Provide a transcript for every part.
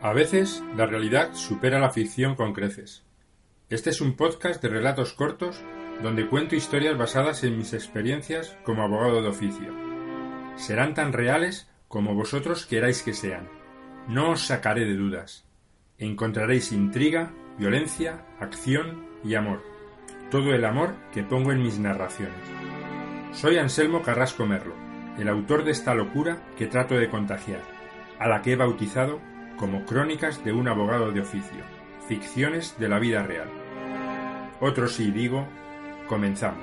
A veces la realidad supera la ficción con creces. Este es un podcast de relatos cortos donde cuento historias basadas en mis experiencias como abogado de oficio. Serán tan reales como vosotros queráis que sean. No os sacaré de dudas. Encontraréis intriga, violencia, acción y amor. Todo el amor que pongo en mis narraciones. Soy Anselmo Carrasco Merlo, el autor de esta locura que trato de contagiar, a la que he bautizado como Crónicas de un abogado de oficio, ficciones de la vida real. Otro sí digo, comenzamos.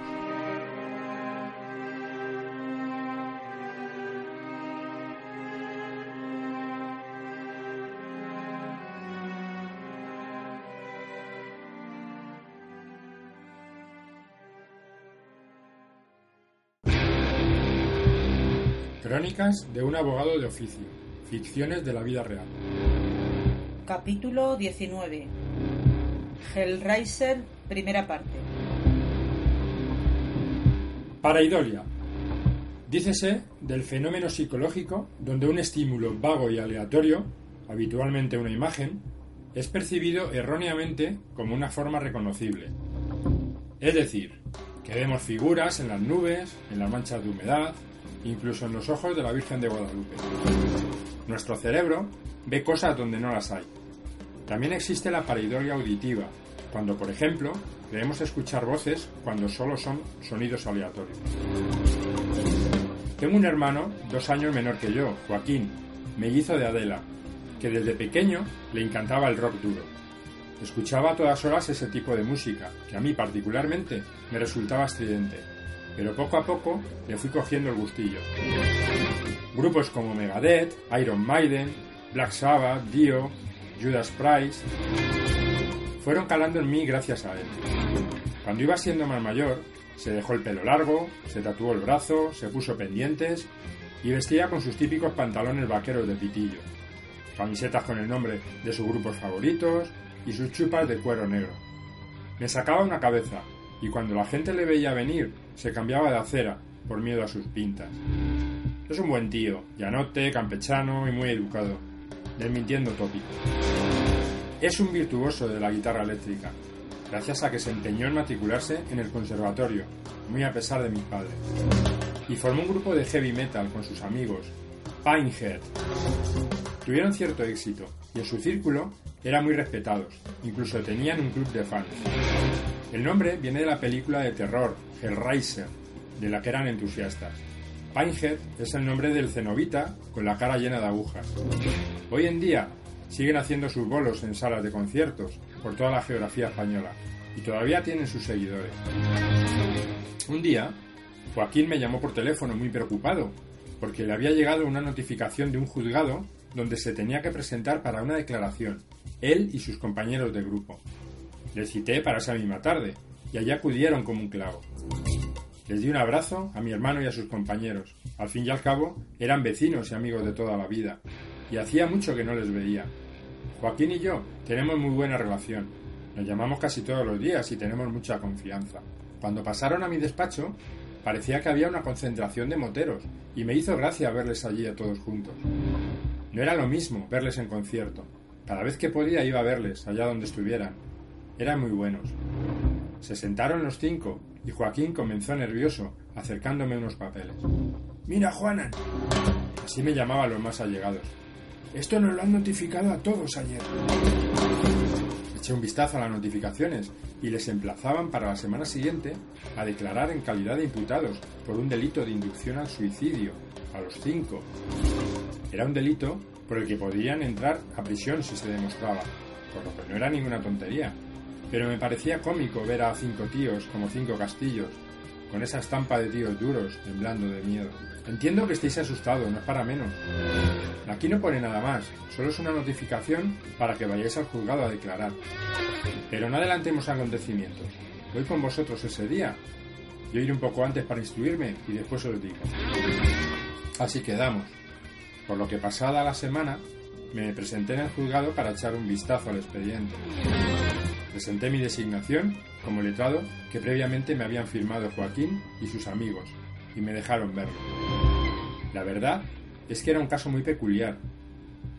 Crónicas de un abogado de oficio Ficciones de la vida real. Capítulo 19. Hellraiser, primera parte. Paraidolia. Dícese del fenómeno psicológico donde un estímulo vago y aleatorio, habitualmente una imagen, es percibido erróneamente como una forma reconocible. Es decir, que vemos figuras en las nubes, en las manchas de humedad, incluso en los ojos de la Virgen de Guadalupe. Nuestro cerebro ve cosas donde no las hay. También existe la pareidolia auditiva, cuando, por ejemplo, creemos escuchar voces cuando solo son sonidos aleatorios. Tengo un hermano dos años menor que yo, Joaquín, mellizo de Adela, que desde pequeño le encantaba el rock duro. Escuchaba a todas horas ese tipo de música, que a mí particularmente me resultaba estridente, pero poco a poco le fui cogiendo el gustillo. Grupos como Megadeth, Iron Maiden, Black Sabbath, Dio, Judas Priest fueron calando en mí gracias a él. Cuando iba siendo más mayor, se dejó el pelo largo, se tatuó el brazo, se puso pendientes y vestía con sus típicos pantalones vaqueros de pitillo, camisetas con el nombre de sus grupos favoritos y sus chupas de cuero negro. Me sacaba una cabeza y cuando la gente le veía venir se cambiaba de acera por miedo a sus pintas. Es un buen tío, llanote, campechano y muy educado, desmintiendo tópicos. Es un virtuoso de la guitarra eléctrica, gracias a que se empeñó en matricularse en el conservatorio, muy a pesar de mis padres. Y formó un grupo de heavy metal con sus amigos, Pinehead. Tuvieron cierto éxito y en su círculo eran muy respetados, incluso tenían un club de fans. El nombre viene de la película de terror Hellraiser, de la que eran entusiastas. Pinehead es el nombre del cenobita con la cara llena de agujas. Hoy en día siguen haciendo sus bolos en salas de conciertos por toda la geografía española y todavía tienen sus seguidores. Un día, Joaquín me llamó por teléfono muy preocupado porque le había llegado una notificación de un juzgado donde se tenía que presentar para una declaración, él y sus compañeros de grupo. Le cité para esa misma tarde y allí acudieron como un clavo. Les di un abrazo a mi hermano y a sus compañeros. Al fin y al cabo, eran vecinos y amigos de toda la vida, y hacía mucho que no les veía. Joaquín y yo tenemos muy buena relación. Nos llamamos casi todos los días y tenemos mucha confianza. Cuando pasaron a mi despacho, parecía que había una concentración de moteros, y me hizo gracia verles allí a todos juntos. No era lo mismo verles en concierto. Cada vez que podía iba a verles, allá donde estuvieran. Eran muy buenos. Se sentaron los cinco y Joaquín comenzó nervioso, acercándome unos papeles. Mira, Juanan. Así me llamaban los más allegados. Esto nos lo han notificado a todos ayer. Eché un vistazo a las notificaciones y les emplazaban para la semana siguiente a declarar en calidad de imputados por un delito de inducción al suicidio, a los cinco. Era un delito por el que podían entrar a prisión si se demostraba, por lo que no era ninguna tontería, pero me parecía cómico ver a cinco tíos como cinco castillos, con esa estampa de tíos duros, temblando de miedo. Entiendo que estéis asustados, no es para menos. Aquí no pone nada más, solo es una notificación para que vayáis al juzgado a declarar. Pero no adelantemos acontecimientos. Voy con vosotros ese día. Yo iré un poco antes para instruirme y después os digo. Así quedamos. Por lo que pasada la semana, me presenté en el juzgado para echar un vistazo al expediente. Presenté mi designación como letrado que previamente me habían firmado Joaquín y sus amigos, y me dejaron verlo. La verdad es que era un caso muy peculiar.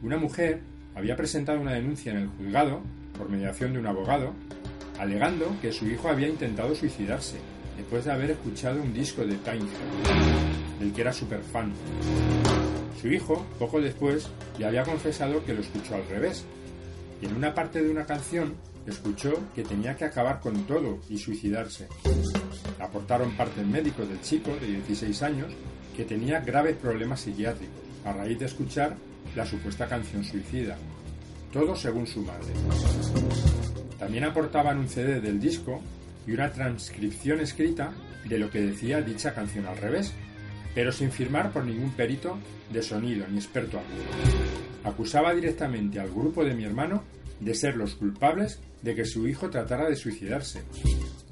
Una mujer había presentado una denuncia en el juzgado, por mediación de un abogado, alegando que su hijo había intentado suicidarse después de haber escuchado un disco de Time del que era súper fan. Su hijo, poco después, le había confesado que lo escuchó al revés, y en una parte de una canción escuchó que tenía que acabar con todo y suicidarse. Aportaron parte médico del chico de 16 años que tenía graves problemas psiquiátricos a raíz de escuchar la supuesta canción suicida. Todo según su madre. También aportaban un CD del disco y una transcripción escrita de lo que decía dicha canción al revés, pero sin firmar por ningún perito de sonido ni experto alguno. Acusaba directamente al grupo de mi hermano de ser los culpables de que su hijo tratara de suicidarse.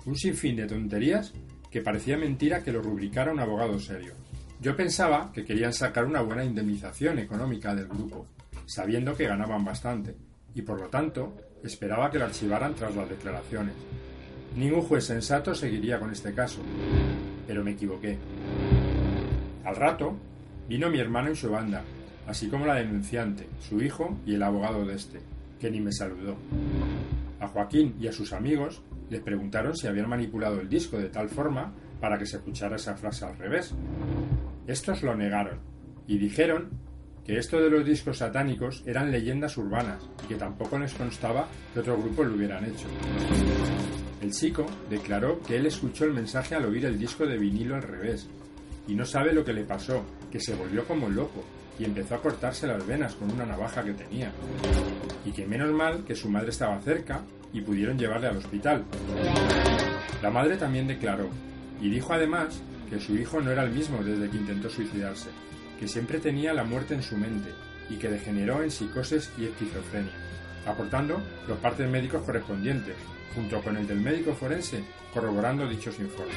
Un sinfín de tonterías que parecía mentira que lo rubricara un abogado serio. Yo pensaba que querían sacar una buena indemnización económica del grupo, sabiendo que ganaban bastante, y por lo tanto esperaba que lo archivaran tras las declaraciones. Ningún juez sensato seguiría con este caso, pero me equivoqué. Al rato, vino mi hermano y su banda, así como la denunciante, su hijo y el abogado de este, que ni me saludó. A Joaquín y a sus amigos les preguntaron si habían manipulado el disco de tal forma para que se escuchara esa frase al revés. Estos lo negaron y dijeron que esto de los discos satánicos eran leyendas urbanas y que tampoco les constaba que otros grupos lo hubieran hecho. El chico declaró que él escuchó el mensaje al oír el disco de vinilo al revés y no sabe lo que le pasó, que se volvió como loco y empezó a cortarse las venas con una navaja que tenía. Y que menos mal que su madre estaba cerca y pudieron llevarle al hospital. La madre también declaró y dijo además que su hijo no era el mismo desde que intentó suicidarse, que siempre tenía la muerte en su mente y que degeneró en psicosis y esquizofrenia, aportando los partes médicos correspondientes, junto con el del médico forense, corroborando dichos informes.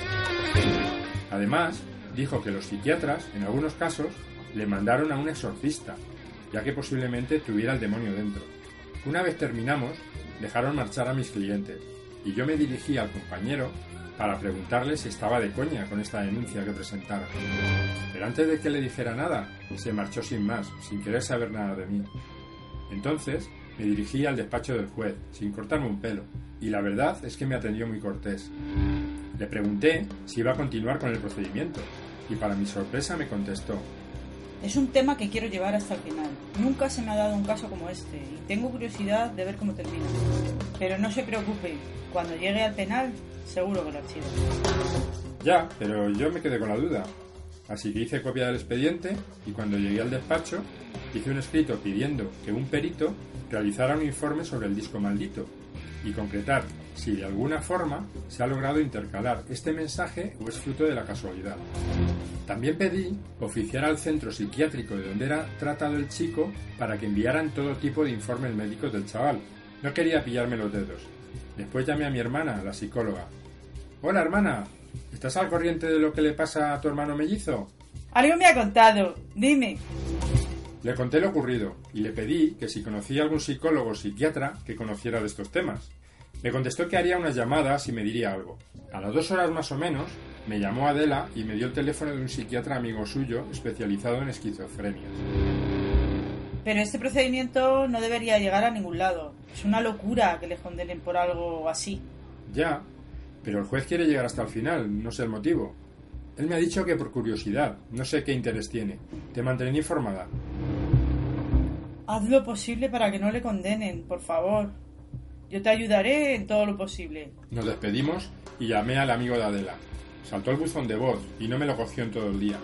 Además, dijo que los psiquiatras, en algunos casos, le mandaron a un exorcista, ya que posiblemente tuviera el demonio dentro. Una vez terminamos, dejaron marchar a mis clientes, y yo me dirigí al compañero para preguntarle si estaba de coña con esta denuncia que presentara. Pero antes de que le dijera nada, se marchó sin más, sin querer saber nada de mí. Entonces me dirigí al despacho del juez, sin cortarme un pelo, y la verdad es que me atendió muy cortés. Le pregunté si iba a continuar con el procedimiento, y para mi sorpresa me contestó. Es un tema que quiero llevar hasta el final. Nunca se me ha dado un caso como este y tengo curiosidad de ver cómo termina. Pero no se preocupe, cuando llegue al penal seguro que lo archivo. Ya, pero yo me quedé con la duda. Así que hice copia del expediente y cuando llegué al despacho hice un escrito pidiendo que un perito realizara un informe sobre el disco maldito y concretar si de alguna forma se ha logrado intercalar este mensaje o es fruto de la casualidad. También pedí oficiar al centro psiquiátrico de donde era tratado el chico para que enviaran todo tipo de informes médicos del chaval. No quería pillarme los dedos. Después llamé a mi hermana, la psicóloga. Hola hermana, ¿estás al corriente de lo que le pasa a tu hermano mellizo? Algo me ha contado, dime. Le conté lo ocurrido y le pedí que si conocía algún psicólogo o psiquiatra que conociera de estos temas. Me contestó que haría unas llamadas y me diría algo. A las dos horas más o menos, me llamó Adela y me dio el teléfono de un psiquiatra amigo suyo especializado en esquizofrenia. Pero este procedimiento no debería llegar a ningún lado. Es una locura que le condenen por algo así. Ya, pero el juez quiere llegar hasta el final, no sé el motivo. Él me ha dicho que por curiosidad, no sé qué interés tiene. Te mantendré informada. Haz lo posible para que no le condenen, por favor. Yo te ayudaré en todo lo posible. Nos despedimos y llamé al amigo de Adela. Saltó el buzón de voz y no me lo cogió en todo el día.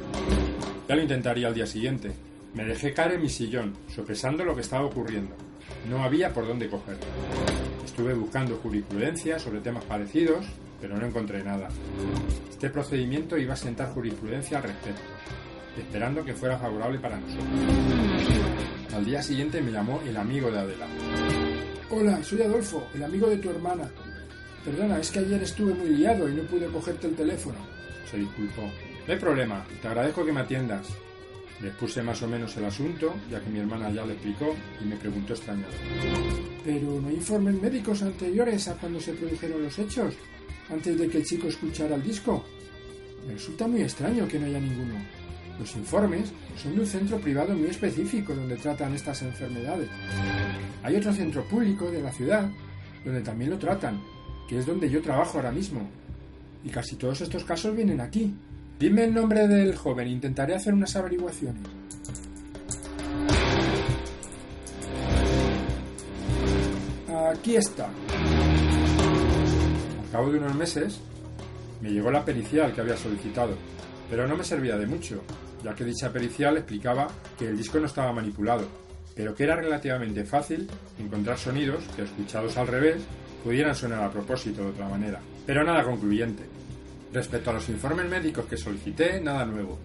Ya lo intentaría al día siguiente. Me dejé caer en mi sillón, sopesando lo que estaba ocurriendo. No había por dónde cogerlo. Estuve buscando jurisprudencia sobre temas parecidos, pero no encontré nada. Este procedimiento iba a sentar jurisprudencia al respecto, esperando que fuera favorable para nosotros. Al día siguiente me llamó el amigo de Adela. Hola, soy Adolfo, el amigo de tu hermana. Perdona, es que ayer estuve muy liado y no pude cogerte el teléfono. Se disculpó. No hay problema, te agradezco que me atiendas. Le expuse más o menos el asunto, ya que mi hermana ya le explicó y me preguntó extrañado. Pero no hay informes médicos anteriores a cuando se produjeron los hechos, antes de que el chico escuchara el disco. Me resulta muy extraño que no haya ninguno. Los informes son de un centro privado muy específico donde tratan estas enfermedades. Hay otro centro público de la ciudad donde también lo tratan, que es donde yo trabajo ahora mismo. Y casi todos estos casos vienen aquí. Dime el nombre del joven, intentaré hacer unas averiguaciones. Aquí está. Al cabo de unos meses me llegó la pericial que había solicitado, pero no me servía de mucho, ya que dicha pericial explicaba que el disco no estaba manipulado, pero que era relativamente fácil encontrar sonidos que, escuchados al revés, pudieran sonar a propósito de otra manera, pero nada concluyente. Respecto a los informes médicos que solicité, nada nuevo.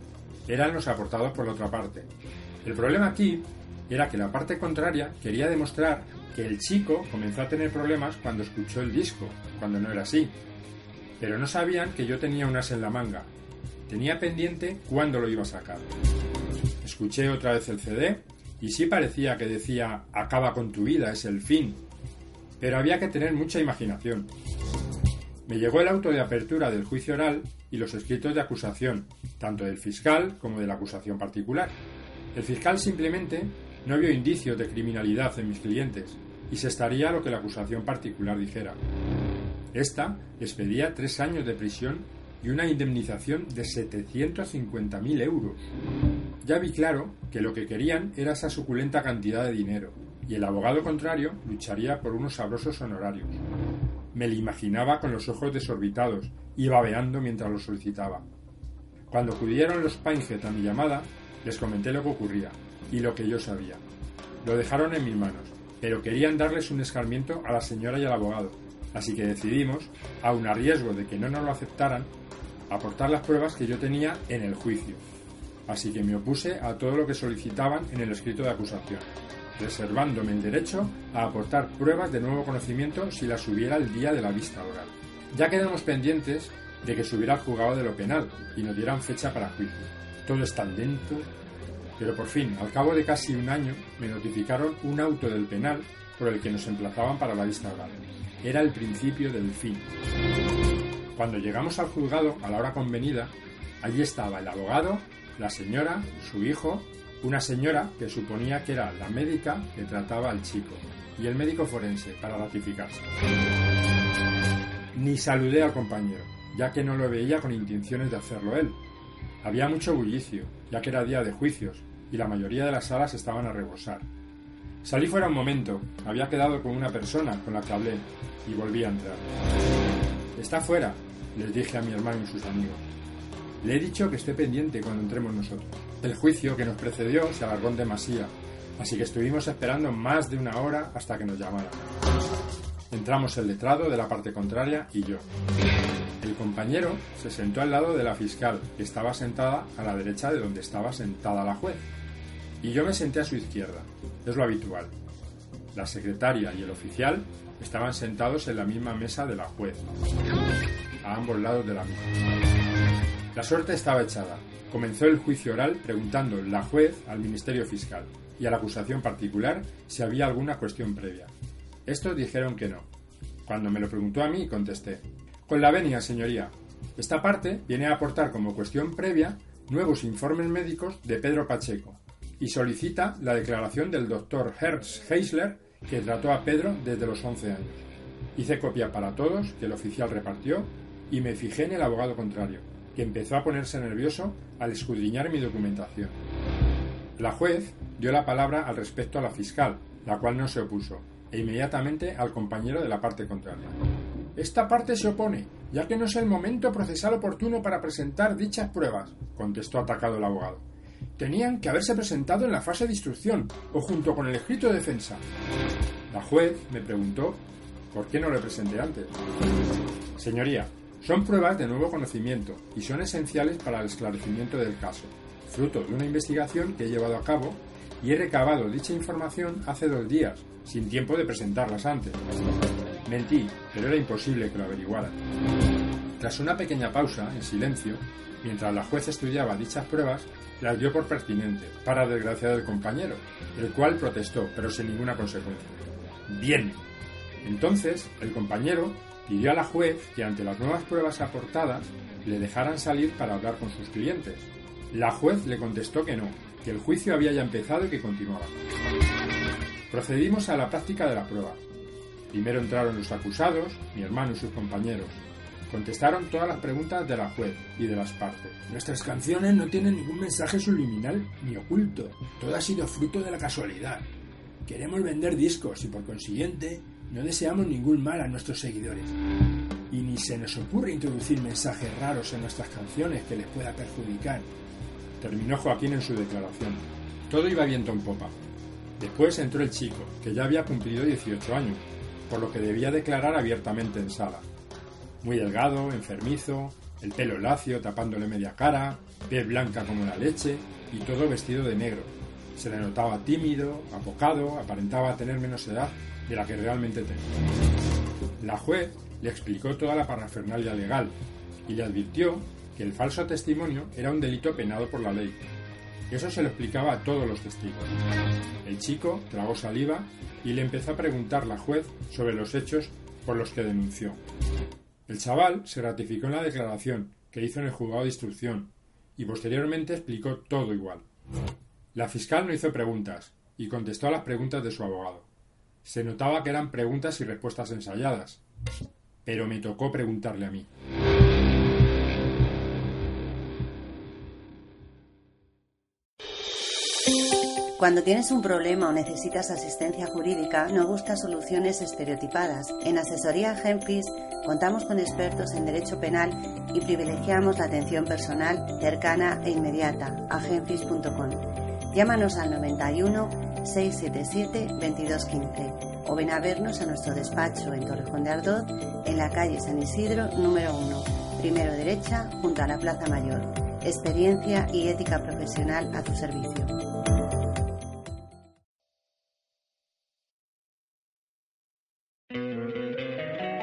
Eran los aportados por la otra parte. El problema aquí era que la parte contraria quería demostrar que el chico comenzó a tener problemas cuando escuchó el disco, cuando no era así. Pero no sabían que yo tenía un as en la manga. Tenía pendiente cuándo lo iba a sacar. Escuché otra vez el CD y sí parecía que decía acaba con tu vida, es el fin. Pero había que tener mucha imaginación. Me llegó el auto de apertura del juicio oral y los escritos de acusación, tanto del fiscal como de la acusación particular. El fiscal simplemente no vio indicios de criminalidad en mis clientes y se estaría lo que la acusación particular dijera. Esta les tres años de prisión y una indemnización de 750.000 euros. Ya vi claro que lo que querían era esa suculenta cantidad de dinero, y el abogado contrario lucharía por unos sabrosos honorarios. Me le imaginaba con los ojos desorbitados y babeando mientras lo solicitaba. Cuando acudieron los Painget a mi llamada, les comenté lo que ocurría y lo que yo sabía. Lo dejaron en mis manos, pero querían darles un escarmiento a la señora y al abogado, así que decidimos, aun a riesgo de que no nos lo aceptaran, aportar las pruebas que yo tenía en el juicio. Así que me opuse a todo lo que solicitaban en el escrito de acusación reservándome el derecho a aportar pruebas de nuevo conocimiento si las hubiera el día de la vista oral. Ya quedamos pendientes de que subiera el juzgado de lo penal y nos dieran fecha para juicio. Todo está lento, pero por fin, al cabo de casi un año, me notificaron un auto del penal por el que nos emplazaban para la vista oral. Era el principio del fin. Cuando llegamos al juzgado a la hora convenida, allí estaba el abogado, la señora, su hijo una señora que suponía que era la médica que trataba al chico y el médico forense para ratificarse. Ni saludé al compañero, ya que no lo veía con intenciones de hacerlo él. Había mucho bullicio, ya que era día de juicios, y la mayoría de las salas estaban a rebosar. Salí fuera un momento, había quedado con una persona con la que hablé, y volví a entrar. Está fuera, les dije a mi hermano y sus amigos. Le he dicho que esté pendiente cuando entremos nosotros. El juicio que nos precedió se alargó en demasía, así que estuvimos esperando más de una hora hasta que nos llamaran. Entramos el letrado de la parte contraria y yo. El compañero se sentó al lado de la fiscal, que estaba sentada a la derecha de donde estaba sentada la juez. Y yo me senté a su izquierda, es lo habitual. La secretaria y el oficial estaban sentados en la misma mesa de la juez, a ambos lados de la misma. La suerte estaba echada. Comenzó el juicio oral preguntando la juez al Ministerio Fiscal y a la acusación particular si había alguna cuestión previa. Estos dijeron que no. Cuando me lo preguntó a mí, contesté. Con la venia, señoría. Esta parte viene a aportar como cuestión previa nuevos informes médicos de Pedro Pacheco y solicita la declaración del doctor Hertz Heisler que trató a Pedro desde los 11 años. Hice copia para todos que el oficial repartió y me fijé en el abogado contrario, que empezó a ponerse nervioso al escudriñar mi documentación. La juez dio la palabra al respecto a la fiscal, la cual no se opuso, e inmediatamente al compañero de la parte contraria. Esta parte se opone, ya que no es el momento procesal oportuno para presentar dichas pruebas, contestó atacado el abogado. Tenían que haberse presentado en la fase de instrucción o junto con el escrito de defensa. La juez me preguntó por qué no le presenté antes. Señoría, Son pruebas de nuevo conocimiento y son esenciales para el esclarecimiento del caso, fruto de una investigación que he llevado a cabo y he recabado dicha información hace dos días, sin tiempo de presentarlas antes. Mentí, pero era imposible que lo averiguaran. Tras una pequeña pausa, en silencio, mientras la juez estudiaba dichas pruebas, las dio por pertinente, para desgracia del compañero, el cual protestó, pero sin ninguna consecuencia. Bien. Entonces, el compañero pidió a la juez que ante las nuevas pruebas aportadas le dejaran salir para hablar con sus clientes. La juez le contestó que no, que el juicio había ya empezado y que continuaba. Procedimos a la práctica de la prueba. Primero entraron los acusados, mi hermano y sus compañeros. Contestaron todas las preguntas de la juez y de las partes. Nuestras canciones no tienen ningún mensaje subliminal ni oculto. Todo ha sido fruto de la casualidad. Queremos vender discos y por consiguiente no deseamos ningún mal a nuestros seguidores. Y ni se nos ocurre introducir mensajes raros en nuestras canciones que les pueda perjudicar. Terminó Joaquín en su declaración. Todo iba viento en popa. Después entró el chico, que ya había cumplido 18 años, por lo que debía declarar abiertamente en sala. Muy delgado, enfermizo, el pelo lacio tapándole media cara, piel blanca como la leche y todo vestido de negro. Se le notaba tímido, apocado, aparentaba tener menos edad de la que realmente tenía. La juez le explicó toda la parafernalia legal y le advirtió que el falso testimonio era un delito penado por la ley. Eso se lo explicaba a todos los testigos. El chico tragó saliva y le empezó a preguntar la juez sobre los hechos por los que denunció. El chaval se ratificó en la declaración que hizo en el juzgado de instrucción y posteriormente explicó todo igual. La fiscal no hizo preguntas y contestó a las preguntas de su abogado. Se notaba que eran preguntas y respuestas ensayadas, pero me tocó preguntarle a mí. Cuando tienes un problema o necesitas asistencia jurídica, no buscas soluciones estereotipadas. En Asesoría Genfis contamos con expertos en derecho penal y privilegiamos la atención personal cercana e inmediata. Agenfis.com. Llámanos al 91 677 2215 o ven a vernos a nuestro despacho en Torrejón de Ardoz, en la calle San Isidro número 1, primero derecha, junto a la Plaza Mayor. Experiencia y ética profesional a tu servicio.